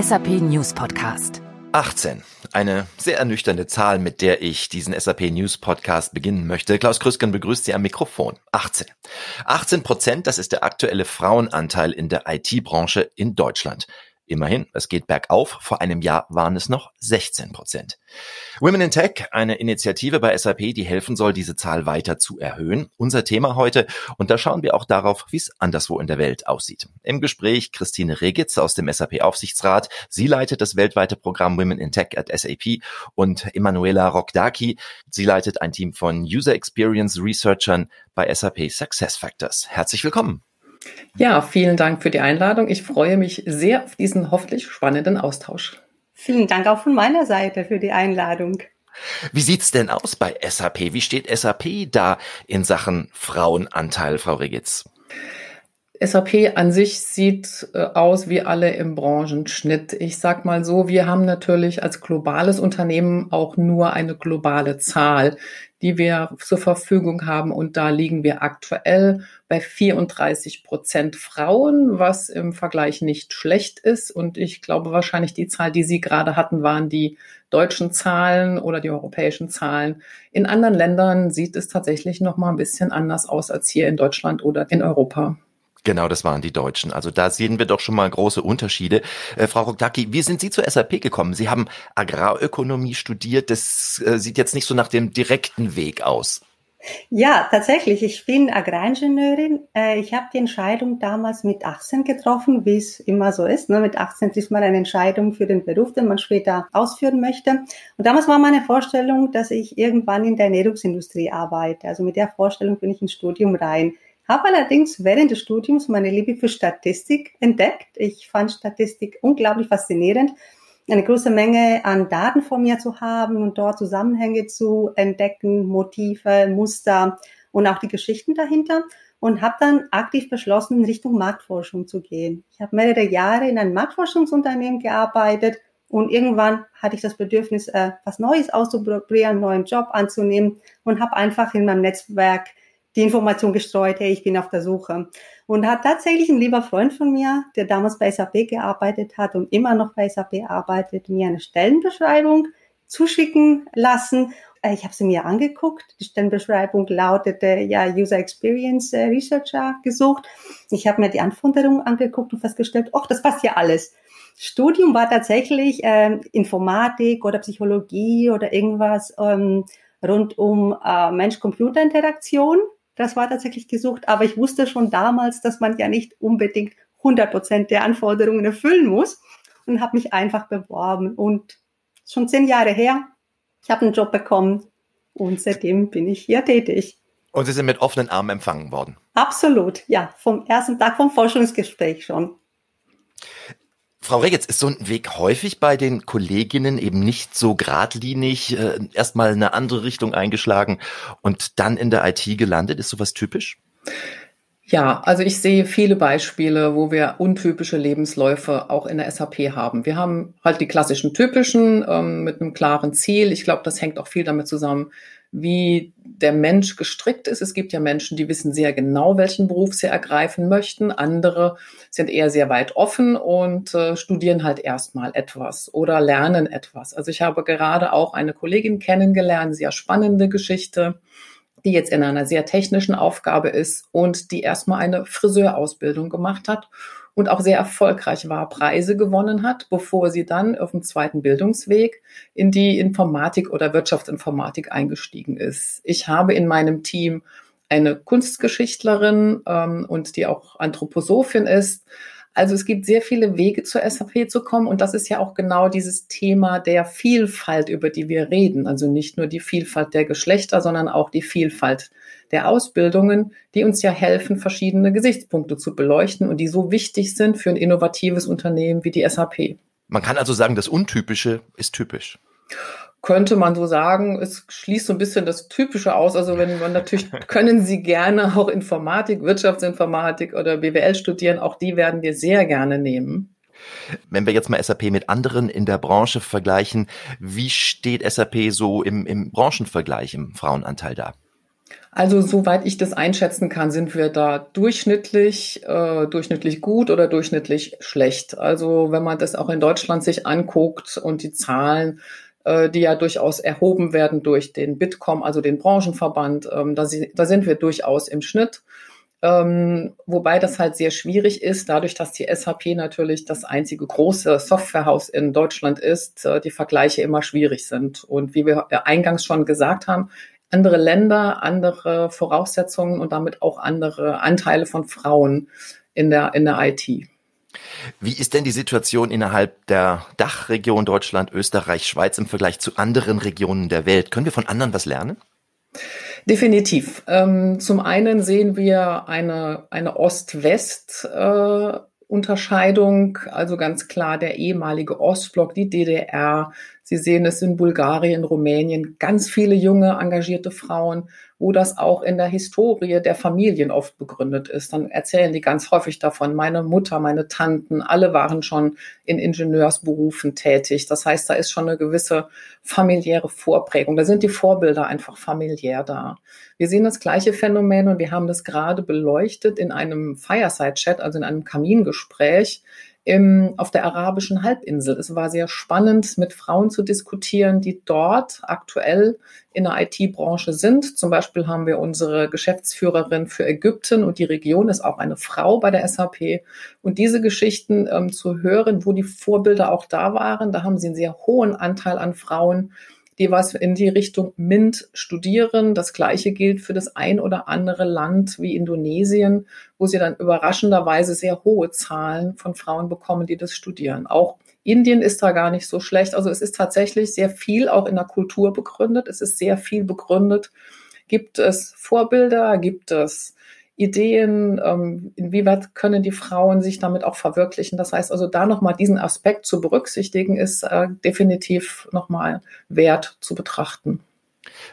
SAP News Podcast. 18. Eine sehr ernüchternde Zahl, mit der ich diesen SAP News Podcast beginnen möchte. Klaus Krüsken begrüßt Sie am Mikrofon. 18. 18 Prozent, das ist der aktuelle Frauenanteil in der IT-Branche in Deutschland. Immerhin, es geht bergauf. Vor einem Jahr waren es noch 16 Prozent. Women in Tech, eine Initiative bei SAP, die helfen soll, diese Zahl weiter zu erhöhen. Unser Thema heute. Und da schauen wir auch darauf, wie es anderswo in der Welt aussieht. Im Gespräch Christine Regitz aus dem SAP Aufsichtsrat. Sie leitet das weltweite Programm Women in Tech at SAP und Emanuela Rokdaki. Sie leitet ein Team von User Experience Researchern bei SAP Success Factors. Herzlich willkommen. Ja, vielen Dank für die Einladung. Ich freue mich sehr auf diesen hoffentlich spannenden Austausch. Vielen Dank auch von meiner Seite für die Einladung. Wie sieht's denn aus bei SAP? Wie steht SAP da in Sachen Frauenanteil, Frau Regitz? SAP an sich sieht äh, aus wie alle im Branchenschnitt. Ich sag mal so, wir haben natürlich als globales Unternehmen auch nur eine globale Zahl, die wir zur Verfügung haben. Und da liegen wir aktuell bei 34 Prozent Frauen, was im Vergleich nicht schlecht ist. Und ich glaube wahrscheinlich die Zahl, die Sie gerade hatten, waren die deutschen Zahlen oder die europäischen Zahlen. In anderen Ländern sieht es tatsächlich noch mal ein bisschen anders aus als hier in Deutschland oder in Europa. Genau, das waren die Deutschen. Also da sehen wir doch schon mal große Unterschiede. Äh, Frau Roktaki, wie sind Sie zur SAP gekommen? Sie haben Agrarökonomie studiert. Das äh, sieht jetzt nicht so nach dem direkten Weg aus. Ja, tatsächlich. Ich bin Agraringenieurin. Äh, ich habe die Entscheidung damals mit 18 getroffen, wie es immer so ist. Ne? Mit 18 trifft man eine Entscheidung für den Beruf, den man später ausführen möchte. Und damals war meine Vorstellung, dass ich irgendwann in der Ernährungsindustrie arbeite. Also mit der Vorstellung bin ich ins Studium rein habe allerdings während des Studiums meine Liebe für Statistik entdeckt. Ich fand Statistik unglaublich faszinierend, eine große Menge an Daten vor mir zu haben und dort Zusammenhänge zu entdecken, Motive, Muster und auch die Geschichten dahinter und habe dann aktiv beschlossen, in Richtung Marktforschung zu gehen. Ich habe mehrere Jahre in einem Marktforschungsunternehmen gearbeitet und irgendwann hatte ich das Bedürfnis, äh, was Neues auszuprobieren, einen neuen Job anzunehmen und habe einfach in meinem Netzwerk die Information gestreut, hey, ich bin auf der Suche. Und hat tatsächlich ein lieber Freund von mir, der damals bei SAP gearbeitet hat und immer noch bei SAP arbeitet, mir eine Stellenbeschreibung zuschicken lassen. Äh, ich habe sie mir angeguckt. Die Stellenbeschreibung lautete ja User Experience äh, Researcher gesucht. Ich habe mir die Anforderungen angeguckt und festgestellt, ach, das passt ja alles. Studium war tatsächlich ähm, Informatik oder Psychologie oder irgendwas ähm, rund um äh, Mensch-Computer-Interaktion das war tatsächlich gesucht, aber ich wusste schon damals, dass man ja nicht unbedingt 100 Prozent der Anforderungen erfüllen muss und habe mich einfach beworben und schon zehn Jahre her, ich habe einen Job bekommen und seitdem bin ich hier tätig. Und Sie sind mit offenen Armen empfangen worden? Absolut, ja, vom ersten Tag vom Forschungsgespräch schon. Frau Regetz, ist so ein Weg häufig bei den Kolleginnen eben nicht so geradlinig, äh, erstmal eine andere Richtung eingeschlagen und dann in der IT gelandet? Ist sowas typisch? Ja, also ich sehe viele Beispiele, wo wir untypische Lebensläufe auch in der SAP haben. Wir haben halt die klassischen typischen ähm, mit einem klaren Ziel. Ich glaube, das hängt auch viel damit zusammen, wie der Mensch gestrickt ist. Es gibt ja Menschen, die wissen sehr genau, welchen Beruf sie ergreifen möchten. Andere sind eher sehr weit offen und äh, studieren halt erstmal etwas oder lernen etwas. Also ich habe gerade auch eine Kollegin kennengelernt, sehr spannende Geschichte, die jetzt in einer sehr technischen Aufgabe ist und die erstmal eine Friseurausbildung gemacht hat und auch sehr erfolgreich war, Preise gewonnen hat, bevor sie dann auf dem zweiten Bildungsweg in die Informatik oder Wirtschaftsinformatik eingestiegen ist. Ich habe in meinem Team eine Kunstgeschichtlerin ähm, und die auch Anthroposophin ist. Also es gibt sehr viele Wege zur SAP zu kommen und das ist ja auch genau dieses Thema der Vielfalt, über die wir reden. Also nicht nur die Vielfalt der Geschlechter, sondern auch die Vielfalt der Ausbildungen, die uns ja helfen, verschiedene Gesichtspunkte zu beleuchten und die so wichtig sind für ein innovatives Unternehmen wie die SAP. Man kann also sagen, das Untypische ist typisch könnte man so sagen, es schließt so ein bisschen das Typische aus. Also wenn man natürlich können Sie gerne auch Informatik, Wirtschaftsinformatik oder BWL studieren, auch die werden wir sehr gerne nehmen. Wenn wir jetzt mal SAP mit anderen in der Branche vergleichen, wie steht SAP so im, im Branchenvergleich im Frauenanteil da? Also soweit ich das einschätzen kann, sind wir da durchschnittlich, äh, durchschnittlich gut oder durchschnittlich schlecht. Also wenn man das auch in Deutschland sich anguckt und die Zahlen, äh, die ja durchaus erhoben werden durch den Bitkom, also den Branchenverband, ähm, da, da sind wir durchaus im Schnitt. Ähm, wobei das halt sehr schwierig ist, dadurch, dass die SAP natürlich das einzige große Softwarehaus in Deutschland ist, äh, die Vergleiche immer schwierig sind. Und wie wir eingangs schon gesagt haben, andere Länder, andere Voraussetzungen und damit auch andere Anteile von Frauen in der, in der IT. Wie ist denn die Situation innerhalb der Dachregion Deutschland, Österreich, Schweiz im Vergleich zu anderen Regionen der Welt? Können wir von anderen was lernen? Definitiv. Ähm, zum einen sehen wir eine, eine Ost-West- äh, Unterscheidung, also ganz klar der ehemalige Ostblock, die DDR. Sie sehen es in Bulgarien, Rumänien, ganz viele junge, engagierte Frauen, wo das auch in der Historie der Familien oft begründet ist. Dann erzählen die ganz häufig davon, meine Mutter, meine Tanten, alle waren schon in Ingenieursberufen tätig. Das heißt, da ist schon eine gewisse familiäre Vorprägung. Da sind die Vorbilder einfach familiär da. Wir sehen das gleiche Phänomen und wir haben das gerade beleuchtet in einem Fireside-Chat, also in einem Kamingespräch im, auf der arabischen Halbinsel. Es war sehr spannend, mit Frauen zu diskutieren, die dort aktuell in der IT-Branche sind. Zum Beispiel haben wir unsere Geschäftsführerin für Ägypten und die Region ist auch eine Frau bei der SAP. Und diese Geschichten ähm, zu hören, wo die Vorbilder auch da waren, da haben sie einen sehr hohen Anteil an Frauen, die was in die Richtung MINT studieren. Das Gleiche gilt für das ein oder andere Land wie Indonesien, wo sie dann überraschenderweise sehr hohe Zahlen von Frauen bekommen, die das studieren. Auch Indien ist da gar nicht so schlecht. Also es ist tatsächlich sehr viel auch in der Kultur begründet. Es ist sehr viel begründet. Gibt es Vorbilder? Gibt es Ideen, ähm, inwieweit können die Frauen sich damit auch verwirklichen. Das heißt also, da nochmal diesen Aspekt zu berücksichtigen, ist äh, definitiv nochmal wert zu betrachten.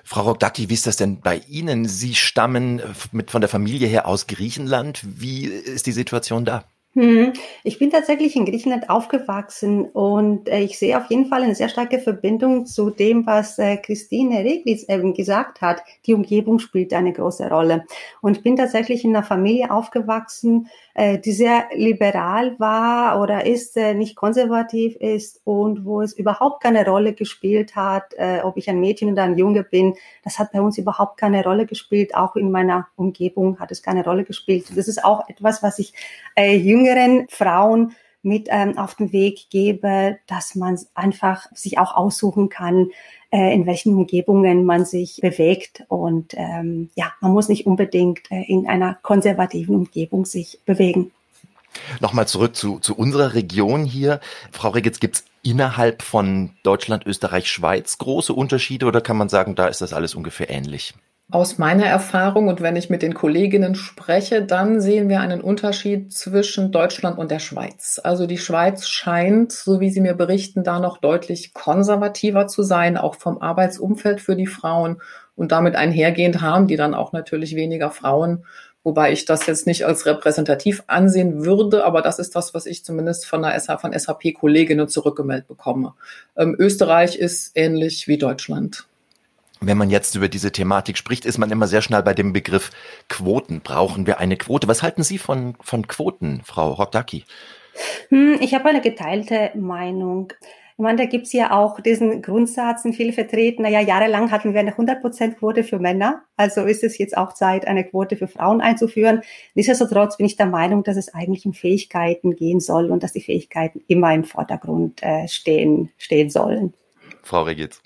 Frau Rogdaki, wie ist das denn bei Ihnen? Sie stammen mit von der Familie her aus Griechenland. Wie ist die Situation da? Hm. Ich bin tatsächlich in Griechenland aufgewachsen und äh, ich sehe auf jeden Fall eine sehr starke Verbindung zu dem, was äh, Christine Reglitz eben gesagt hat. Die Umgebung spielt eine große Rolle. Und ich bin tatsächlich in einer Familie aufgewachsen, äh, die sehr liberal war oder ist, nicht konservativ ist und wo es überhaupt keine Rolle gespielt hat, ob ich ein Mädchen oder ein Junge bin. Das hat bei uns überhaupt keine Rolle gespielt. Auch in meiner Umgebung hat es keine Rolle gespielt. Das ist auch etwas, was ich äh, jüngeren Frauen mit ähm, auf den Weg gebe, dass man einfach sich auch aussuchen kann, äh, in welchen Umgebungen man sich bewegt. Und ähm, ja, man muss nicht unbedingt äh, in einer konservativen Umgebung sich bewegen. Nochmal zurück zu, zu unserer Region hier. Frau Regitz, gibt es innerhalb von Deutschland, Österreich, Schweiz große Unterschiede oder kann man sagen, da ist das alles ungefähr ähnlich? Aus meiner Erfahrung und wenn ich mit den Kolleginnen spreche, dann sehen wir einen Unterschied zwischen Deutschland und der Schweiz. Also die Schweiz scheint, so wie Sie mir berichten, da noch deutlich konservativer zu sein, auch vom Arbeitsumfeld für die Frauen. Und damit einhergehend haben die dann auch natürlich weniger Frauen, wobei ich das jetzt nicht als repräsentativ ansehen würde, aber das ist das, was ich zumindest von der SAP, von SAP-Kolleginnen zurückgemeldet bekomme. Ähm, Österreich ist ähnlich wie Deutschland. Wenn man jetzt über diese Thematik spricht, ist man immer sehr schnell bei dem Begriff Quoten. Brauchen wir eine Quote? Was halten Sie von, von Quoten, Frau Rockdaki? Hm, ich habe eine geteilte Meinung. Ich meine, da gibt's ja auch diesen Grundsatz in vielen vertreten, naja, jahrelang hatten wir eine 100%-Quote für Männer, also ist es jetzt auch Zeit, eine Quote für Frauen einzuführen. Nichtsdestotrotz bin ich der Meinung, dass es eigentlich um Fähigkeiten gehen soll und dass die Fähigkeiten immer im Vordergrund äh, stehen, stehen sollen. Frau Regitz.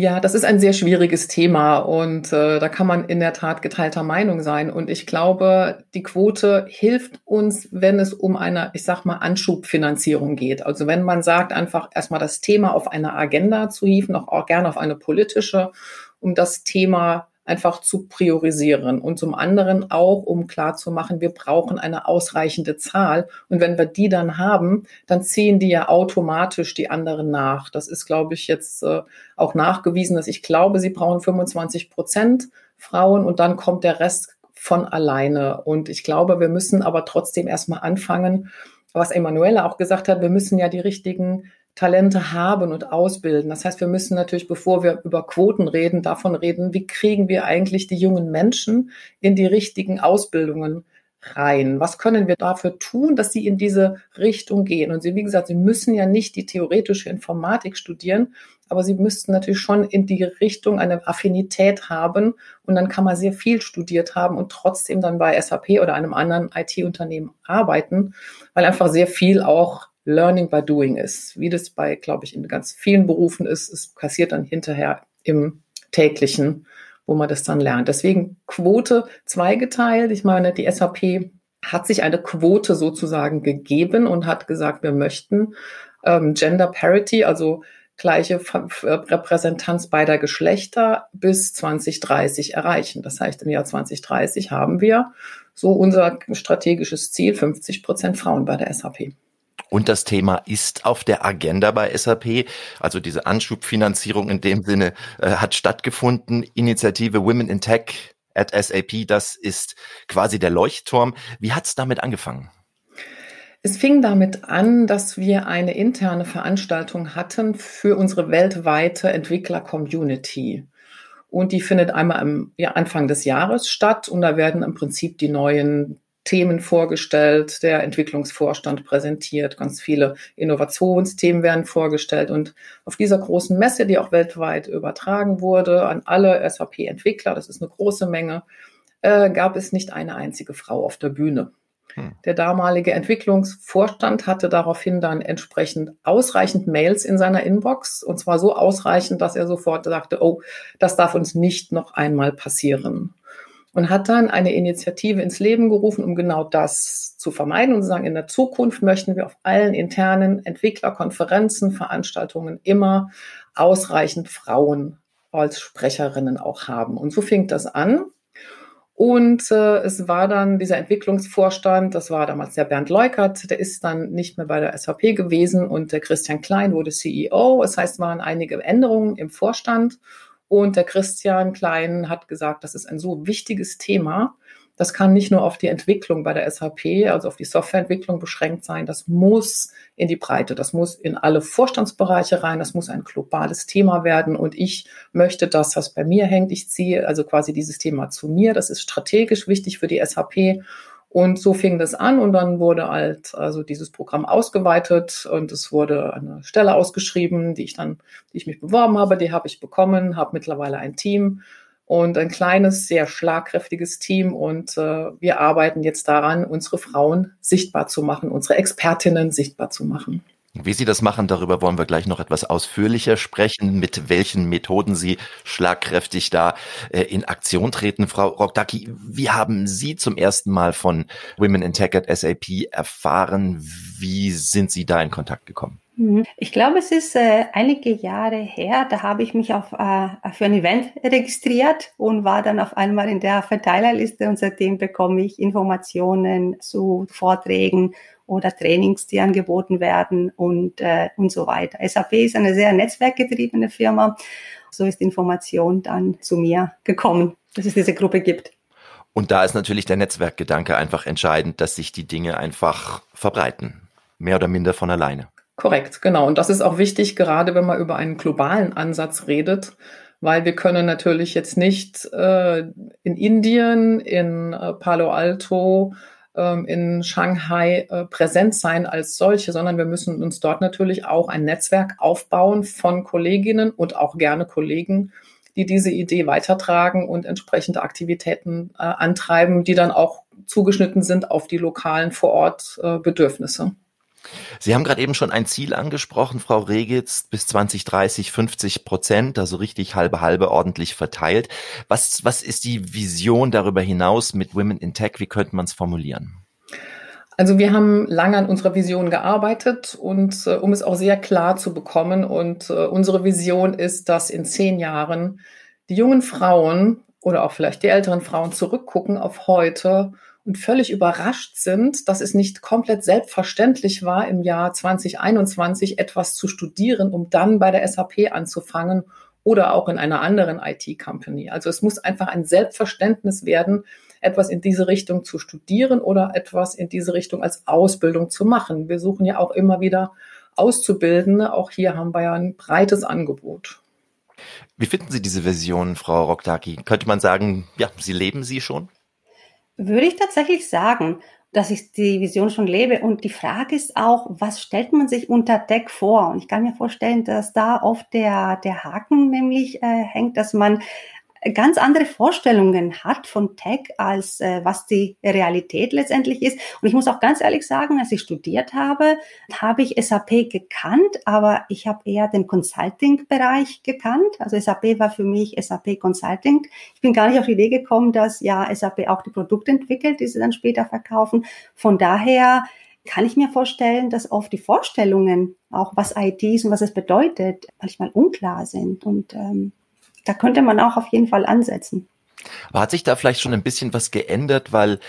Ja, das ist ein sehr schwieriges Thema und äh, da kann man in der Tat geteilter Meinung sein. Und ich glaube, die Quote hilft uns, wenn es um eine, ich sag mal, Anschubfinanzierung geht. Also wenn man sagt, einfach erstmal das Thema auf eine Agenda zu hieven, auch, auch gerne auf eine politische, um das Thema einfach zu priorisieren und zum anderen auch, um klarzumachen, wir brauchen eine ausreichende Zahl. Und wenn wir die dann haben, dann ziehen die ja automatisch die anderen nach. Das ist, glaube ich, jetzt äh, auch nachgewiesen, dass ich glaube, sie brauchen 25 Prozent Frauen und dann kommt der Rest von alleine. Und ich glaube, wir müssen aber trotzdem erstmal anfangen, was Emanuela auch gesagt hat, wir müssen ja die richtigen Talente haben und ausbilden. Das heißt, wir müssen natürlich, bevor wir über Quoten reden, davon reden, wie kriegen wir eigentlich die jungen Menschen in die richtigen Ausbildungen rein? Was können wir dafür tun, dass sie in diese Richtung gehen? Und sie, wie gesagt, sie müssen ja nicht die theoretische Informatik studieren, aber sie müssten natürlich schon in die Richtung eine Affinität haben. Und dann kann man sehr viel studiert haben und trotzdem dann bei SAP oder einem anderen IT-Unternehmen arbeiten, weil einfach sehr viel auch Learning by Doing ist, wie das bei, glaube ich, in ganz vielen Berufen ist. Es passiert dann hinterher im täglichen wo man das dann lernt. Deswegen Quote zweigeteilt. Ich meine, die SAP hat sich eine Quote sozusagen gegeben und hat gesagt, wir möchten ähm, Gender Parity, also gleiche Repräsentanz beider Geschlechter bis 2030 erreichen. Das heißt, im Jahr 2030 haben wir so unser strategisches Ziel 50 Prozent Frauen bei der SAP. Und das Thema ist auf der Agenda bei SAP. Also diese Anschubfinanzierung in dem Sinne äh, hat stattgefunden. Initiative Women in Tech at SAP, das ist quasi der Leuchtturm. Wie hat es damit angefangen? Es fing damit an, dass wir eine interne Veranstaltung hatten für unsere weltweite Entwickler-Community. Und die findet einmal am Anfang des Jahres statt und da werden im Prinzip die neuen Themen vorgestellt, der Entwicklungsvorstand präsentiert, ganz viele Innovationsthemen werden vorgestellt und auf dieser großen Messe, die auch weltweit übertragen wurde an alle SAP-Entwickler, das ist eine große Menge, äh, gab es nicht eine einzige Frau auf der Bühne. Hm. Der damalige Entwicklungsvorstand hatte daraufhin dann entsprechend ausreichend Mails in seiner Inbox und zwar so ausreichend, dass er sofort sagte, oh, das darf uns nicht noch einmal passieren und hat dann eine Initiative ins Leben gerufen, um genau das zu vermeiden und zu sagen, in der Zukunft möchten wir auf allen internen Entwicklerkonferenzen, Veranstaltungen immer ausreichend Frauen als Sprecherinnen auch haben. Und so fing das an. Und äh, es war dann dieser Entwicklungsvorstand, das war damals der Bernd Leukert, der ist dann nicht mehr bei der SAP gewesen und der Christian Klein wurde CEO. Das heißt, es waren einige Änderungen im Vorstand. Und der Christian Klein hat gesagt, das ist ein so wichtiges Thema. Das kann nicht nur auf die Entwicklung bei der SAP, also auf die Softwareentwicklung beschränkt sein. Das muss in die Breite. Das muss in alle Vorstandsbereiche rein. Das muss ein globales Thema werden. Und ich möchte das, was bei mir hängt. Ich ziehe also quasi dieses Thema zu mir. Das ist strategisch wichtig für die SAP. Und so fing das an und dann wurde halt also dieses Programm ausgeweitet und es wurde eine Stelle ausgeschrieben, die ich dann, die ich mich beworben habe, die habe ich bekommen, habe mittlerweile ein Team und ein kleines, sehr schlagkräftiges Team und äh, wir arbeiten jetzt daran, unsere Frauen sichtbar zu machen, unsere Expertinnen sichtbar zu machen. Wie Sie das machen, darüber wollen wir gleich noch etwas ausführlicher sprechen, mit welchen Methoden Sie schlagkräftig da äh, in Aktion treten. Frau Rokdaki, wie haben Sie zum ersten Mal von Women in Tech at SAP erfahren? Wie sind Sie da in Kontakt gekommen? Mhm. Ich glaube, es ist äh, einige Jahre her, da habe ich mich auf, äh, für ein Event registriert und war dann auf einmal in der Verteilerliste und seitdem bekomme ich Informationen zu Vorträgen oder Trainings, die angeboten werden und, äh, und so weiter. SAP ist eine sehr netzwerkgetriebene Firma. So ist Information dann zu mir gekommen, dass es diese Gruppe gibt. Und da ist natürlich der Netzwerkgedanke einfach entscheidend, dass sich die Dinge einfach verbreiten. Mehr oder minder von alleine. Korrekt, genau. Und das ist auch wichtig, gerade wenn man über einen globalen Ansatz redet, weil wir können natürlich jetzt nicht äh, in Indien, in äh, Palo Alto, in Shanghai äh, präsent sein als solche, sondern wir müssen uns dort natürlich auch ein Netzwerk aufbauen von Kolleginnen und auch gerne Kollegen, die diese Idee weitertragen und entsprechende Aktivitäten äh, antreiben, die dann auch zugeschnitten sind auf die lokalen vor Ort Bedürfnisse. Sie haben gerade eben schon ein Ziel angesprochen, Frau Regitz, bis 2030 50 Prozent, also richtig halbe halbe ordentlich verteilt. Was, was ist die Vision darüber hinaus mit Women in Tech? Wie könnte man es formulieren? Also wir haben lange an unserer Vision gearbeitet und äh, um es auch sehr klar zu bekommen. Und äh, unsere Vision ist, dass in zehn Jahren die jungen Frauen oder auch vielleicht die älteren Frauen zurückgucken auf heute und völlig überrascht sind, dass es nicht komplett selbstverständlich war, im Jahr 2021 etwas zu studieren, um dann bei der SAP anzufangen oder auch in einer anderen IT-Company. Also es muss einfach ein Selbstverständnis werden, etwas in diese Richtung zu studieren oder etwas in diese Richtung als Ausbildung zu machen. Wir suchen ja auch immer wieder Auszubildende. Auch hier haben wir ja ein breites Angebot. Wie finden Sie diese Version, Frau Roktaki? Könnte man sagen, ja, Sie leben sie schon? Würde ich tatsächlich sagen dass ich die Vision schon lebe. Und die Frage ist auch, was stellt man sich unter Tech vor? Und ich kann mir vorstellen, dass da oft der, der Haken nämlich äh, hängt, dass man ganz andere Vorstellungen hat von Tech, als äh, was die Realität letztendlich ist. Und ich muss auch ganz ehrlich sagen, als ich studiert habe, habe ich SAP gekannt, aber ich habe eher den Consulting-Bereich gekannt. Also SAP war für mich SAP Consulting. Ich bin gar nicht auf die Idee gekommen, dass ja SAP auch die Produkte entwickelt, die sie dann später verkaufen. Von daher kann ich mir vorstellen, dass oft die Vorstellungen, auch was IT ist und was es bedeutet, manchmal unklar sind. Und ähm, da könnte man auch auf jeden Fall ansetzen. Aber hat sich da vielleicht schon ein bisschen was geändert, weil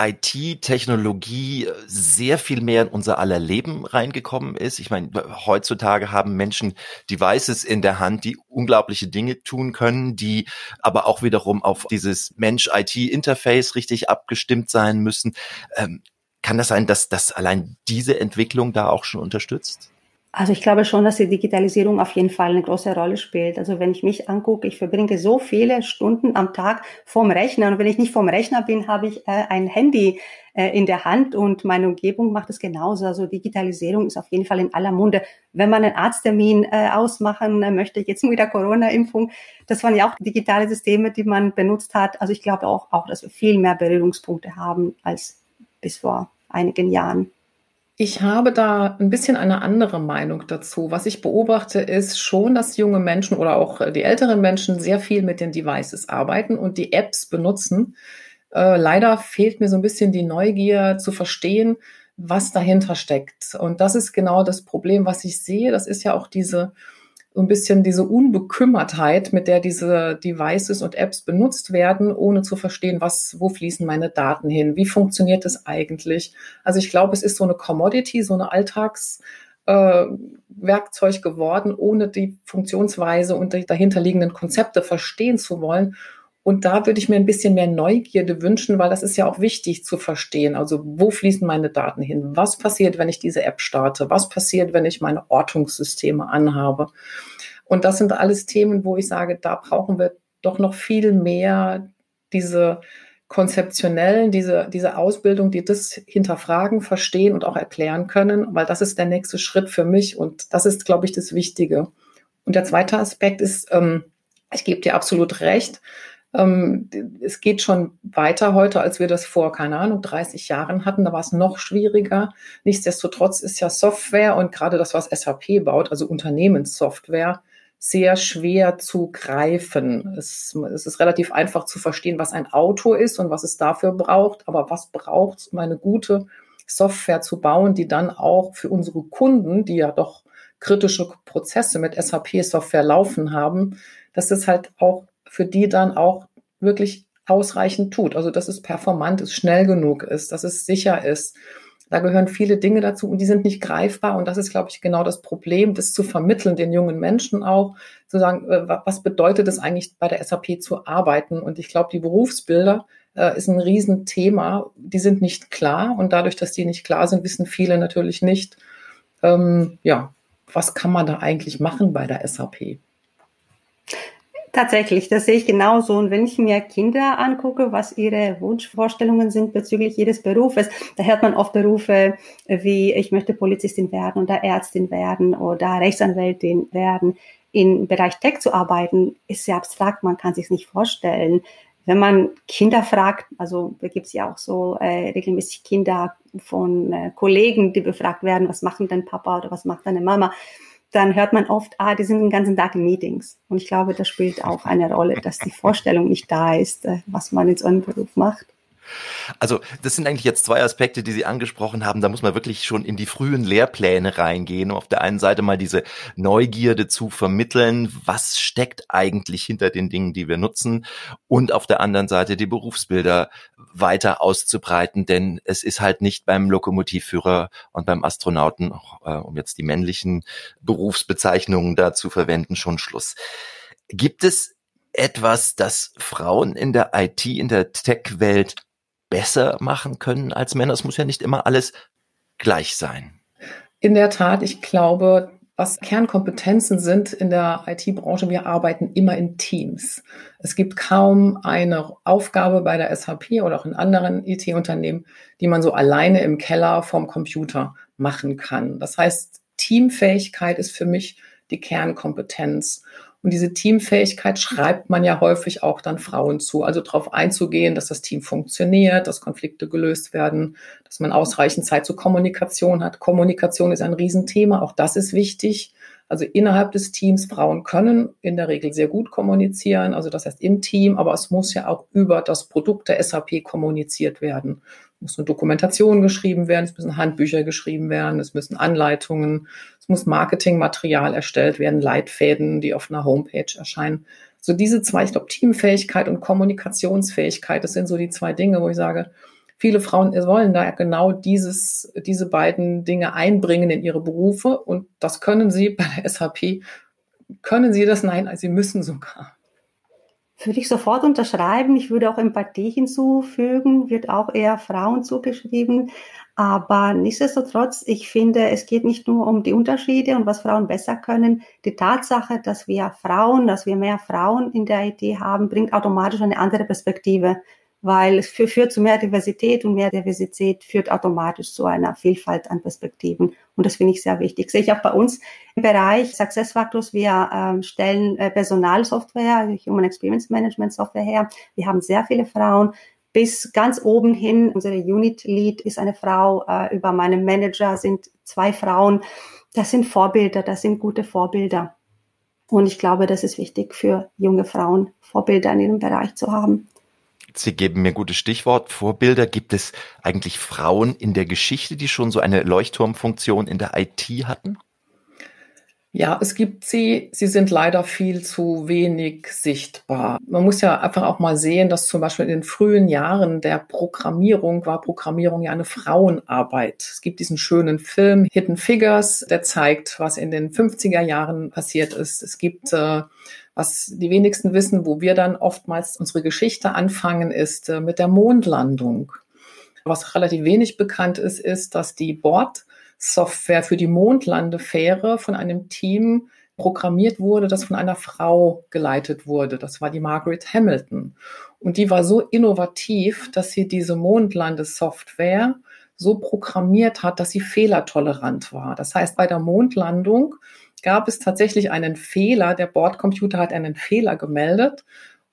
IT, Technologie sehr viel mehr in unser aller Leben reingekommen ist. Ich meine, heutzutage haben Menschen Devices in der Hand, die unglaubliche Dinge tun können, die aber auch wiederum auf dieses Mensch-IT-Interface richtig abgestimmt sein müssen. Ähm, kann das sein, dass das allein diese Entwicklung da auch schon unterstützt? Also ich glaube schon, dass die Digitalisierung auf jeden Fall eine große Rolle spielt. Also wenn ich mich angucke, ich verbringe so viele Stunden am Tag vorm Rechner und wenn ich nicht vorm Rechner bin, habe ich äh, ein Handy äh, in der Hand und meine Umgebung macht es genauso. Also Digitalisierung ist auf jeden Fall in aller Munde. Wenn man einen Arzttermin äh, ausmachen äh, möchte, jetzt mit der Corona-Impfung, das waren ja auch digitale Systeme, die man benutzt hat. Also ich glaube auch, auch dass wir viel mehr Berührungspunkte haben als bis vor einigen Jahren. Ich habe da ein bisschen eine andere Meinung dazu. Was ich beobachte, ist schon, dass junge Menschen oder auch die älteren Menschen sehr viel mit den Devices arbeiten und die Apps benutzen. Äh, leider fehlt mir so ein bisschen die Neugier zu verstehen, was dahinter steckt. Und das ist genau das Problem, was ich sehe. Das ist ja auch diese so ein bisschen diese Unbekümmertheit, mit der diese Devices und Apps benutzt werden, ohne zu verstehen, was, wo fließen meine Daten hin? Wie funktioniert das eigentlich? Also ich glaube, es ist so eine Commodity, so eine Alltagswerkzeug äh, geworden, ohne die Funktionsweise und die dahinterliegenden Konzepte verstehen zu wollen. Und da würde ich mir ein bisschen mehr Neugierde wünschen, weil das ist ja auch wichtig zu verstehen. Also wo fließen meine Daten hin? Was passiert, wenn ich diese App starte? Was passiert, wenn ich meine Ortungssysteme anhabe? Und das sind alles Themen, wo ich sage, da brauchen wir doch noch viel mehr diese konzeptionellen, diese, diese Ausbildung, die das hinterfragen, verstehen und auch erklären können, weil das ist der nächste Schritt für mich und das ist, glaube ich, das Wichtige. Und der zweite Aspekt ist, ähm, ich gebe dir absolut recht, ähm, es geht schon weiter heute, als wir das vor, keine Ahnung, 30 Jahren hatten. Da war es noch schwieriger. Nichtsdestotrotz ist ja Software und gerade das, was SAP baut, also Unternehmenssoftware, sehr schwer zu greifen. Es, es, ist relativ einfach zu verstehen, was ein Auto ist und was es dafür braucht. Aber was braucht es, um eine gute Software zu bauen, die dann auch für unsere Kunden, die ja doch kritische Prozesse mit SAP-Software laufen haben, dass es halt auch für die dann auch wirklich ausreichend tut. Also dass es performant ist, schnell genug ist, dass es sicher ist. Da gehören viele Dinge dazu und die sind nicht greifbar. Und das ist, glaube ich, genau das Problem, das zu vermitteln, den jungen Menschen auch, zu sagen, äh, was bedeutet es eigentlich bei der SAP zu arbeiten? Und ich glaube, die Berufsbilder äh, ist ein Riesenthema. Die sind nicht klar. Und dadurch, dass die nicht klar sind, wissen viele natürlich nicht, ähm, ja, was kann man da eigentlich machen bei der SAP? Tatsächlich, das sehe ich genauso. Und wenn ich mir Kinder angucke, was ihre Wunschvorstellungen sind bezüglich jedes Berufes, da hört man oft Berufe wie ich möchte Polizistin werden oder Ärztin werden oder Rechtsanwältin werden. Im Bereich Tech zu arbeiten, ist sehr abstrakt, man kann sich nicht vorstellen. Wenn man Kinder fragt, also da gibt es ja auch so äh, regelmäßig Kinder von äh, Kollegen, die befragt werden, was macht denn Papa oder was macht deine Mama? Dann hört man oft, ah, die sind den ganzen Tag in Meetings. Und ich glaube, das spielt auch eine Rolle, dass die Vorstellung nicht da ist, äh, was man in so einem Beruf macht. Also das sind eigentlich jetzt zwei Aspekte, die Sie angesprochen haben. Da muss man wirklich schon in die frühen Lehrpläne reingehen, um auf der einen Seite mal diese Neugierde zu vermitteln, was steckt eigentlich hinter den Dingen, die wir nutzen, und auf der anderen Seite die Berufsbilder weiter auszubreiten, denn es ist halt nicht beim Lokomotivführer und beim Astronauten, äh, um jetzt die männlichen Berufsbezeichnungen da zu verwenden, schon Schluss. Gibt es etwas, das Frauen in der IT, in der Tech-Welt besser machen können als Männer. Es muss ja nicht immer alles gleich sein. In der Tat, ich glaube, was Kernkompetenzen sind in der IT-Branche, wir arbeiten immer in Teams. Es gibt kaum eine Aufgabe bei der SAP oder auch in anderen IT-Unternehmen, die man so alleine im Keller vom Computer machen kann. Das heißt, Teamfähigkeit ist für mich die Kernkompetenz. Und diese Teamfähigkeit schreibt man ja häufig auch dann Frauen zu. Also darauf einzugehen, dass das Team funktioniert, dass Konflikte gelöst werden, dass man ausreichend Zeit zur Kommunikation hat. Kommunikation ist ein Riesenthema. Auch das ist wichtig. Also innerhalb des Teams, Frauen können in der Regel sehr gut kommunizieren, also das heißt im Team, aber es muss ja auch über das Produkt der SAP kommuniziert werden. Es muss eine Dokumentation geschrieben werden, es müssen Handbücher geschrieben werden, es müssen Anleitungen, es muss Marketingmaterial erstellt werden, Leitfäden, die auf einer Homepage erscheinen. So diese zwei, ich glaube, Teamfähigkeit und Kommunikationsfähigkeit, das sind so die zwei Dinge, wo ich sage, viele Frauen wollen da genau dieses, diese beiden Dinge einbringen in ihre Berufe und das können sie bei der SAP. Können sie das? Nein, sie müssen sogar. Würde ich sofort unterschreiben. Ich würde auch Empathie hinzufügen, wird auch eher Frauen zugeschrieben. Aber nichtsdestotrotz, ich finde, es geht nicht nur um die Unterschiede und was Frauen besser können. Die Tatsache, dass wir Frauen, dass wir mehr Frauen in der IT haben, bringt automatisch eine andere Perspektive weil es führt zu mehr Diversität und mehr Diversität führt automatisch zu einer Vielfalt an Perspektiven. Und das finde ich sehr wichtig. Sehe ich auch bei uns im Bereich Success Factors. Wir ähm, stellen äh, Personalsoftware, also Human Experience Management Software her. Wir haben sehr viele Frauen. Bis ganz oben hin, unsere Unit Lead ist eine Frau, äh, über meinem Manager sind zwei Frauen. Das sind Vorbilder, das sind gute Vorbilder. Und ich glaube, das ist wichtig für junge Frauen, Vorbilder in ihrem Bereich zu haben. Sie geben mir gutes Stichwort. Vorbilder. Gibt es eigentlich Frauen in der Geschichte, die schon so eine Leuchtturmfunktion in der IT hatten? Ja, es gibt sie. Sie sind leider viel zu wenig sichtbar. Man muss ja einfach auch mal sehen, dass zum Beispiel in den frühen Jahren der Programmierung war Programmierung ja eine Frauenarbeit. Es gibt diesen schönen Film Hidden Figures, der zeigt, was in den 50er Jahren passiert ist. Es gibt äh, was die wenigsten wissen, wo wir dann oftmals unsere Geschichte anfangen, ist äh, mit der Mondlandung. Was relativ wenig bekannt ist, ist, dass die Bordsoftware für die Mondlandefähre von einem Team programmiert wurde, das von einer Frau geleitet wurde. Das war die Margaret Hamilton. Und die war so innovativ, dass sie diese Mondlandesoftware so programmiert hat, dass sie fehlertolerant war. Das heißt, bei der Mondlandung gab es tatsächlich einen Fehler. Der Bordcomputer hat einen Fehler gemeldet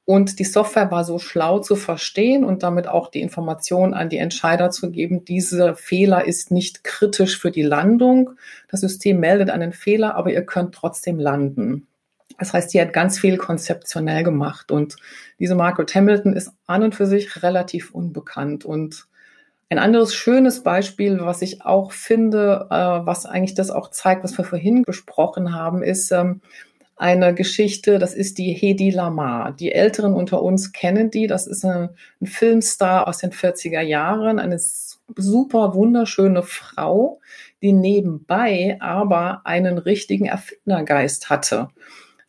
und die Software war so schlau zu verstehen und damit auch die Information an die Entscheider zu geben, dieser Fehler ist nicht kritisch für die Landung. Das System meldet einen Fehler, aber ihr könnt trotzdem landen. Das heißt, die hat ganz viel konzeptionell gemacht und diese Margaret Hamilton ist an und für sich relativ unbekannt und ein anderes schönes Beispiel, was ich auch finde, äh, was eigentlich das auch zeigt, was wir vorhin besprochen haben, ist ähm, eine Geschichte, das ist die Hedi Lamar. Die Älteren unter uns kennen die. Das ist ein, ein Filmstar aus den 40er Jahren, eine super wunderschöne Frau, die nebenbei aber einen richtigen Erfindergeist hatte.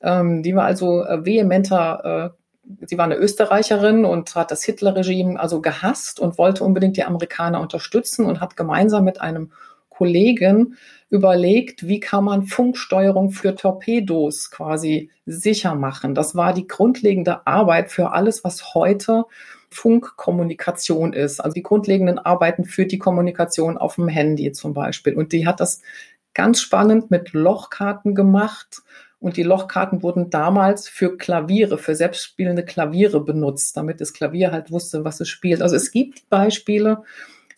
Ähm, die war also äh, vehementer äh, sie war eine Österreicherin und hat das Hitler-Regime also gehasst und wollte unbedingt die Amerikaner unterstützen und hat gemeinsam mit einem Kollegen überlegt, wie kann man Funksteuerung für Torpedos quasi sicher machen. Das war die grundlegende Arbeit für alles, was heute Funkkommunikation ist. Also die grundlegenden Arbeiten für die Kommunikation auf dem Handy zum Beispiel. Und die hat das ganz spannend mit Lochkarten gemacht und die Lochkarten wurden damals für Klaviere, für selbstspielende Klaviere benutzt, damit das Klavier halt wusste, was es spielt. Also es gibt Beispiele.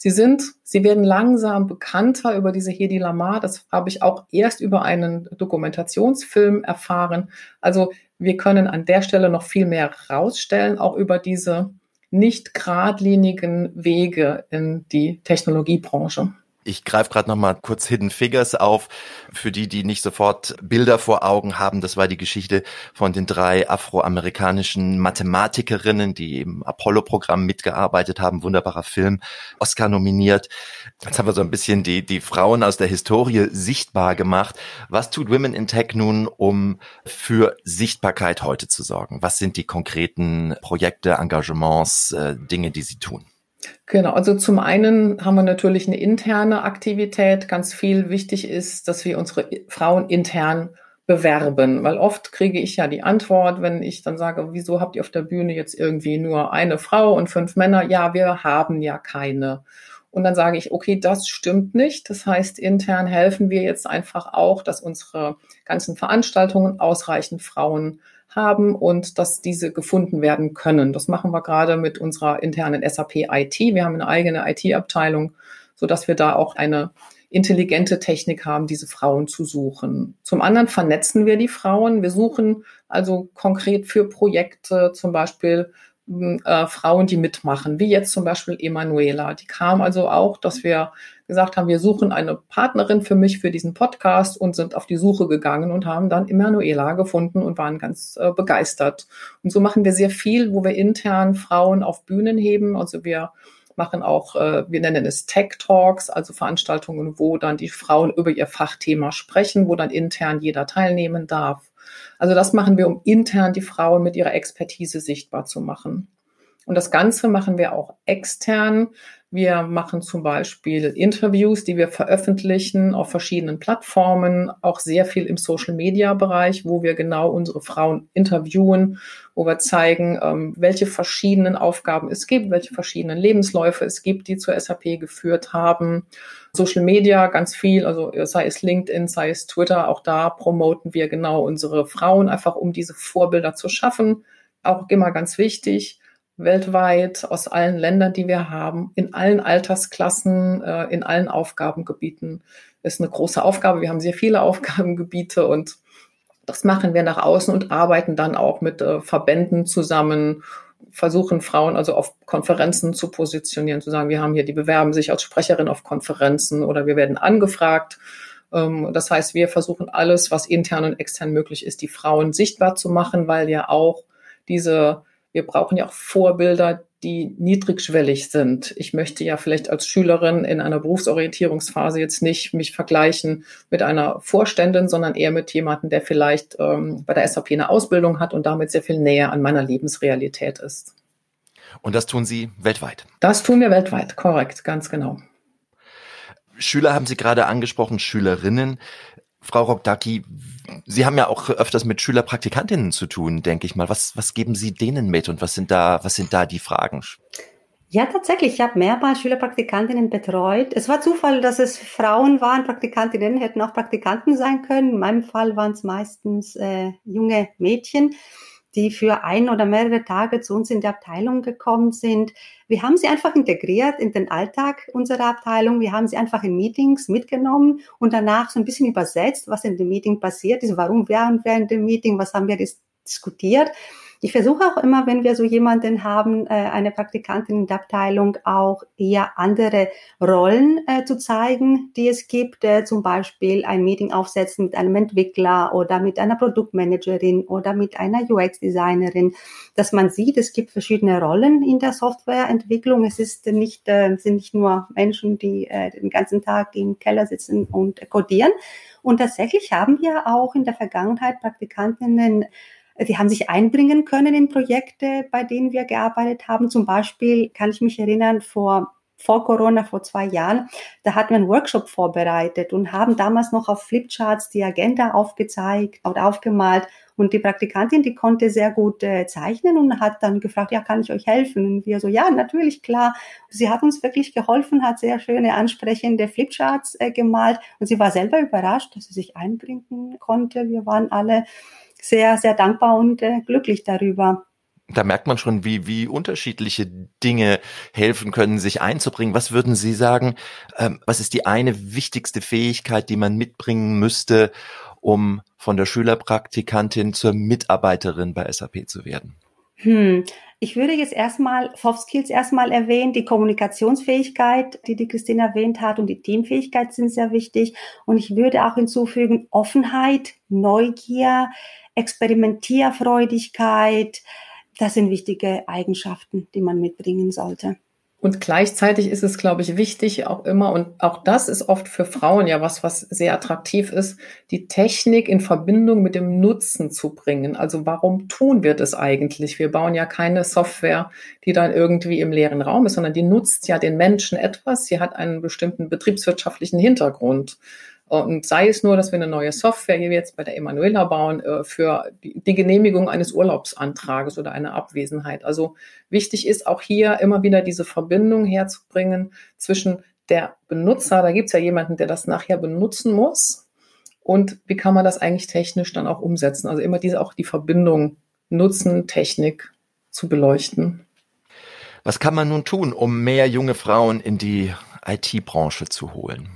Sie sind, sie werden langsam bekannter über diese Hedi Lamar. Das habe ich auch erst über einen Dokumentationsfilm erfahren. Also wir können an der Stelle noch viel mehr rausstellen, auch über diese nicht geradlinigen Wege in die Technologiebranche. Ich greife gerade noch mal kurz Hidden Figures auf. Für die, die nicht sofort Bilder vor Augen haben, das war die Geschichte von den drei afroamerikanischen Mathematikerinnen, die im Apollo-Programm mitgearbeitet haben. Wunderbarer Film, Oscar nominiert. Jetzt haben wir so ein bisschen die, die Frauen aus der Historie sichtbar gemacht. Was tut Women in Tech nun, um für Sichtbarkeit heute zu sorgen? Was sind die konkreten Projekte, Engagements, äh, Dinge, die sie tun? Genau, also zum einen haben wir natürlich eine interne Aktivität. Ganz viel wichtig ist, dass wir unsere Frauen intern bewerben, weil oft kriege ich ja die Antwort, wenn ich dann sage, wieso habt ihr auf der Bühne jetzt irgendwie nur eine Frau und fünf Männer? Ja, wir haben ja keine. Und dann sage ich, okay, das stimmt nicht. Das heißt, intern helfen wir jetzt einfach auch, dass unsere ganzen Veranstaltungen ausreichend Frauen haben und dass diese gefunden werden können. Das machen wir gerade mit unserer internen SAP IT. Wir haben eine eigene IT-Abteilung, so dass wir da auch eine intelligente Technik haben, diese Frauen zu suchen. Zum anderen vernetzen wir die Frauen. Wir suchen also konkret für Projekte zum Beispiel äh, Frauen, die mitmachen, wie jetzt zum Beispiel Emanuela. Die kam also auch, dass wir gesagt haben, wir suchen eine Partnerin für mich für diesen Podcast und sind auf die Suche gegangen und haben dann Emanuela gefunden und waren ganz äh, begeistert. Und so machen wir sehr viel, wo wir intern Frauen auf Bühnen heben. Also wir machen auch, äh, wir nennen es Tech Talks, also Veranstaltungen, wo dann die Frauen über ihr Fachthema sprechen, wo dann intern jeder teilnehmen darf. Also das machen wir, um intern die Frauen mit ihrer Expertise sichtbar zu machen. Und das Ganze machen wir auch extern. Wir machen zum Beispiel Interviews, die wir veröffentlichen auf verschiedenen Plattformen, auch sehr viel im Social-Media-Bereich, wo wir genau unsere Frauen interviewen, wo wir zeigen, ähm, welche verschiedenen Aufgaben es gibt, welche verschiedenen Lebensläufe es gibt, die zur SAP geführt haben. Social Media ganz viel, also sei es LinkedIn, sei es Twitter, auch da promoten wir genau unsere Frauen, einfach um diese Vorbilder zu schaffen. Auch immer ganz wichtig weltweit, aus allen Ländern, die wir haben, in allen Altersklassen, äh, in allen Aufgabengebieten. Ist eine große Aufgabe. Wir haben sehr viele Aufgabengebiete und das machen wir nach außen und arbeiten dann auch mit äh, Verbänden zusammen, versuchen Frauen also auf Konferenzen zu positionieren, zu sagen, wir haben hier, die bewerben sich als Sprecherin auf Konferenzen oder wir werden angefragt. Ähm, das heißt, wir versuchen alles, was intern und extern möglich ist, die Frauen sichtbar zu machen, weil ja auch diese wir brauchen ja auch Vorbilder, die niedrigschwellig sind. Ich möchte ja vielleicht als Schülerin in einer Berufsorientierungsphase jetzt nicht mich vergleichen mit einer Vorständin, sondern eher mit jemandem, der vielleicht ähm, bei der SAP eine Ausbildung hat und damit sehr viel näher an meiner Lebensrealität ist. Und das tun Sie weltweit? Das tun wir weltweit, korrekt, ganz genau. Schüler haben Sie gerade angesprochen, Schülerinnen. Frau Rogdaki, Sie haben ja auch öfters mit Schülerpraktikantinnen zu tun, denke ich mal. Was, was geben Sie denen mit und was sind da, was sind da die Fragen? Ja, tatsächlich. Ich habe mehrmals Schülerpraktikantinnen betreut. Es war Zufall, dass es Frauen waren. Praktikantinnen hätten auch Praktikanten sein können. In meinem Fall waren es meistens äh, junge Mädchen die für ein oder mehrere Tage zu uns in die Abteilung gekommen sind. Wir haben sie einfach integriert in den Alltag unserer Abteilung. Wir haben sie einfach in Meetings mitgenommen und danach so ein bisschen übersetzt, was in dem Meeting passiert ist, warum waren wir in dem Meeting, was haben wir diskutiert. Ich versuche auch immer, wenn wir so jemanden haben, äh, eine Praktikantin in der Abteilung, auch eher andere Rollen äh, zu zeigen, die es gibt. Äh, zum Beispiel ein Meeting aufsetzen mit einem Entwickler oder mit einer Produktmanagerin oder mit einer UX-Designerin, dass man sieht, es gibt verschiedene Rollen in der Softwareentwicklung. Es ist nicht, sind nicht nur Menschen, die den ganzen Tag im Keller sitzen und codieren. Und tatsächlich haben wir auch in der Vergangenheit Praktikantinnen die haben sich einbringen können in Projekte, bei denen wir gearbeitet haben. Zum Beispiel kann ich mich erinnern, vor vor Corona, vor zwei Jahren, da hatten wir einen Workshop vorbereitet und haben damals noch auf Flipcharts die Agenda aufgezeigt und aufgemalt. Und die Praktikantin, die konnte sehr gut äh, zeichnen und hat dann gefragt, ja, kann ich euch helfen? Und wir so, ja, natürlich, klar. Sie hat uns wirklich geholfen, hat sehr schöne, ansprechende Flipcharts äh, gemalt und sie war selber überrascht, dass sie sich einbringen konnte. Wir waren alle sehr, sehr dankbar und äh, glücklich darüber. Da merkt man schon, wie, wie unterschiedliche Dinge helfen können, sich einzubringen. Was würden Sie sagen, ähm, was ist die eine wichtigste Fähigkeit, die man mitbringen müsste, um von der Schülerpraktikantin zur Mitarbeiterin bei SAP zu werden? Hm. Ich würde jetzt erstmal Soft Skills erstmal erwähnen. Die Kommunikationsfähigkeit, die die Christine erwähnt hat, und die Teamfähigkeit sind sehr wichtig. Und ich würde auch hinzufügen Offenheit, Neugier, Experimentierfreudigkeit, das sind wichtige Eigenschaften, die man mitbringen sollte. Und gleichzeitig ist es, glaube ich, wichtig auch immer, und auch das ist oft für Frauen ja was, was sehr attraktiv ist, die Technik in Verbindung mit dem Nutzen zu bringen. Also warum tun wir das eigentlich? Wir bauen ja keine Software, die dann irgendwie im leeren Raum ist, sondern die nutzt ja den Menschen etwas. Sie hat einen bestimmten betriebswirtschaftlichen Hintergrund. Und sei es nur, dass wir eine neue Software, wie wir jetzt bei der Emanuela bauen, äh, für die Genehmigung eines Urlaubsantrages oder einer Abwesenheit. Also wichtig ist auch hier immer wieder diese Verbindung herzubringen zwischen der Benutzer, da gibt es ja jemanden, der das nachher benutzen muss, und wie kann man das eigentlich technisch dann auch umsetzen? Also immer diese auch die Verbindung Nutzen, Technik zu beleuchten. Was kann man nun tun, um mehr junge Frauen in die IT-Branche zu holen?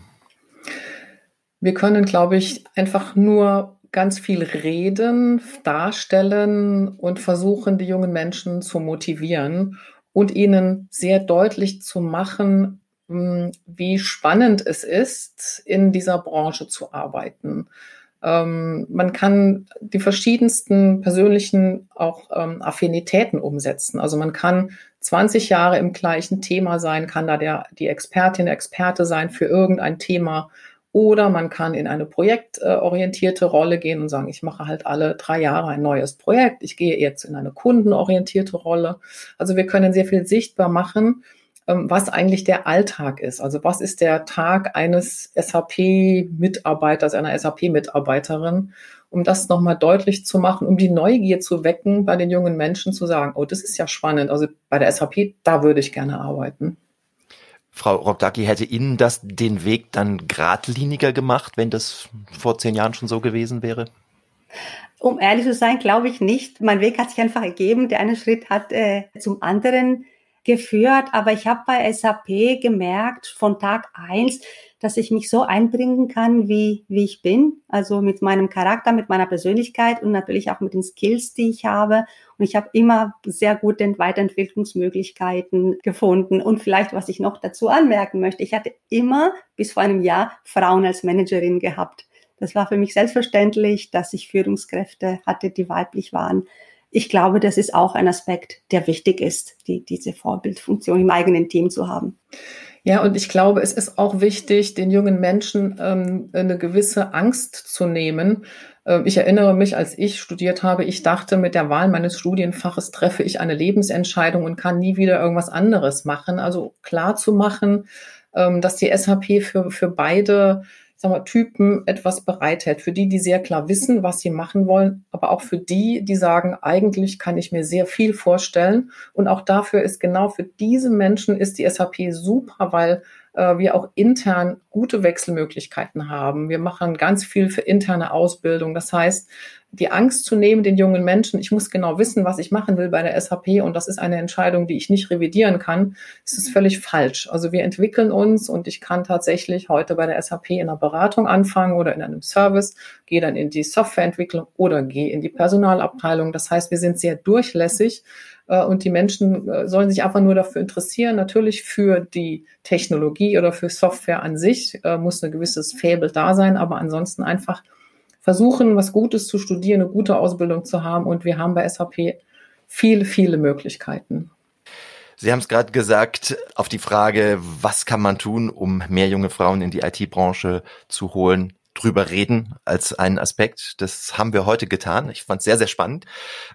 Wir können, glaube ich, einfach nur ganz viel reden, darstellen und versuchen, die jungen Menschen zu motivieren und ihnen sehr deutlich zu machen, hm, wie spannend es ist, in dieser Branche zu arbeiten. Ähm, man kann die verschiedensten persönlichen auch ähm, Affinitäten umsetzen. Also man kann 20 Jahre im gleichen Thema sein, kann da der, die Expertin, Experte sein für irgendein Thema oder man kann in eine projektorientierte Rolle gehen und sagen, ich mache halt alle drei Jahre ein neues Projekt. Ich gehe jetzt in eine kundenorientierte Rolle. Also wir können sehr viel sichtbar machen, ähm, was eigentlich der Alltag ist. Also was ist der Tag eines SAP-Mitarbeiters, einer SAP-Mitarbeiterin, um das nochmal deutlich zu machen, um die Neugier zu wecken bei den jungen Menschen zu sagen, oh, das ist ja spannend. Also bei der SAP, da würde ich gerne arbeiten. Frau Robdaki, hätte Ihnen das den Weg dann geradliniger gemacht, wenn das vor zehn Jahren schon so gewesen wäre? Um ehrlich zu sein, glaube ich nicht. Mein Weg hat sich einfach ergeben. Der eine Schritt hat äh, zum anderen geführt. Aber ich habe bei SAP gemerkt, von Tag eins, dass ich mich so einbringen kann, wie, wie ich bin. Also mit meinem Charakter, mit meiner Persönlichkeit und natürlich auch mit den Skills, die ich habe. Und ich habe immer sehr gute Weiterentwicklungsmöglichkeiten gefunden. Und vielleicht, was ich noch dazu anmerken möchte, ich hatte immer bis vor einem Jahr Frauen als Managerin gehabt. Das war für mich selbstverständlich, dass ich Führungskräfte hatte, die weiblich waren. Ich glaube, das ist auch ein Aspekt, der wichtig ist, die, diese Vorbildfunktion im eigenen Team zu haben. Ja, und ich glaube, es ist auch wichtig, den jungen Menschen ähm, eine gewisse Angst zu nehmen. Äh, ich erinnere mich, als ich studiert habe, ich dachte, mit der Wahl meines Studienfaches treffe ich eine Lebensentscheidung und kann nie wieder irgendwas anderes machen. Also klar zu machen, ähm, dass die SAP für, für beide sagen wir, Typen etwas bereithält. Für die, die sehr klar wissen, was sie machen wollen, aber auch für die, die sagen, eigentlich kann ich mir sehr viel vorstellen. Und auch dafür ist genau für diese Menschen ist die SAP super, weil äh, wir auch intern gute Wechselmöglichkeiten haben. Wir machen ganz viel für interne Ausbildung. Das heißt, die Angst zu nehmen, den jungen Menschen, ich muss genau wissen, was ich machen will bei der SAP und das ist eine Entscheidung, die ich nicht revidieren kann, das ist völlig falsch. Also wir entwickeln uns und ich kann tatsächlich heute bei der SAP in einer Beratung anfangen oder in einem Service, gehe dann in die Softwareentwicklung oder gehe in die Personalabteilung. Das heißt, wir sind sehr durchlässig und die Menschen äh, sollen sich einfach nur dafür interessieren. Natürlich für die Technologie oder für Software an sich äh, muss ein gewisses Fable da sein, aber ansonsten einfach versuchen, was Gutes zu studieren, eine gute Ausbildung zu haben. Und wir haben bei SAP viele, viele Möglichkeiten. Sie haben es gerade gesagt, auf die Frage, was kann man tun, um mehr junge Frauen in die IT-Branche zu holen, drüber reden als einen Aspekt. Das haben wir heute getan. Ich fand es sehr, sehr spannend.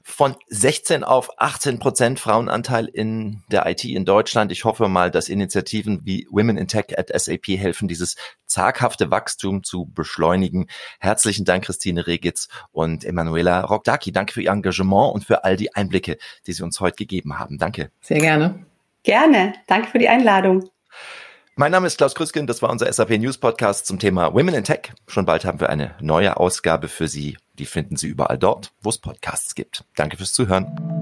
Von 16 auf 18 Prozent Frauenanteil in der IT in Deutschland. Ich hoffe mal, dass Initiativen wie Women in Tech at SAP helfen, dieses zaghafte Wachstum zu beschleunigen. Herzlichen Dank, Christine Regitz und Emanuela Rockdaki. Danke für Ihr Engagement und für all die Einblicke, die Sie uns heute gegeben haben. Danke. Sehr gerne. Gerne. Danke für die Einladung. Mein Name ist Klaus Krüsken, das war unser SAP News Podcast zum Thema Women in Tech. Schon bald haben wir eine neue Ausgabe für Sie. Die finden Sie überall dort, wo es Podcasts gibt. Danke fürs Zuhören.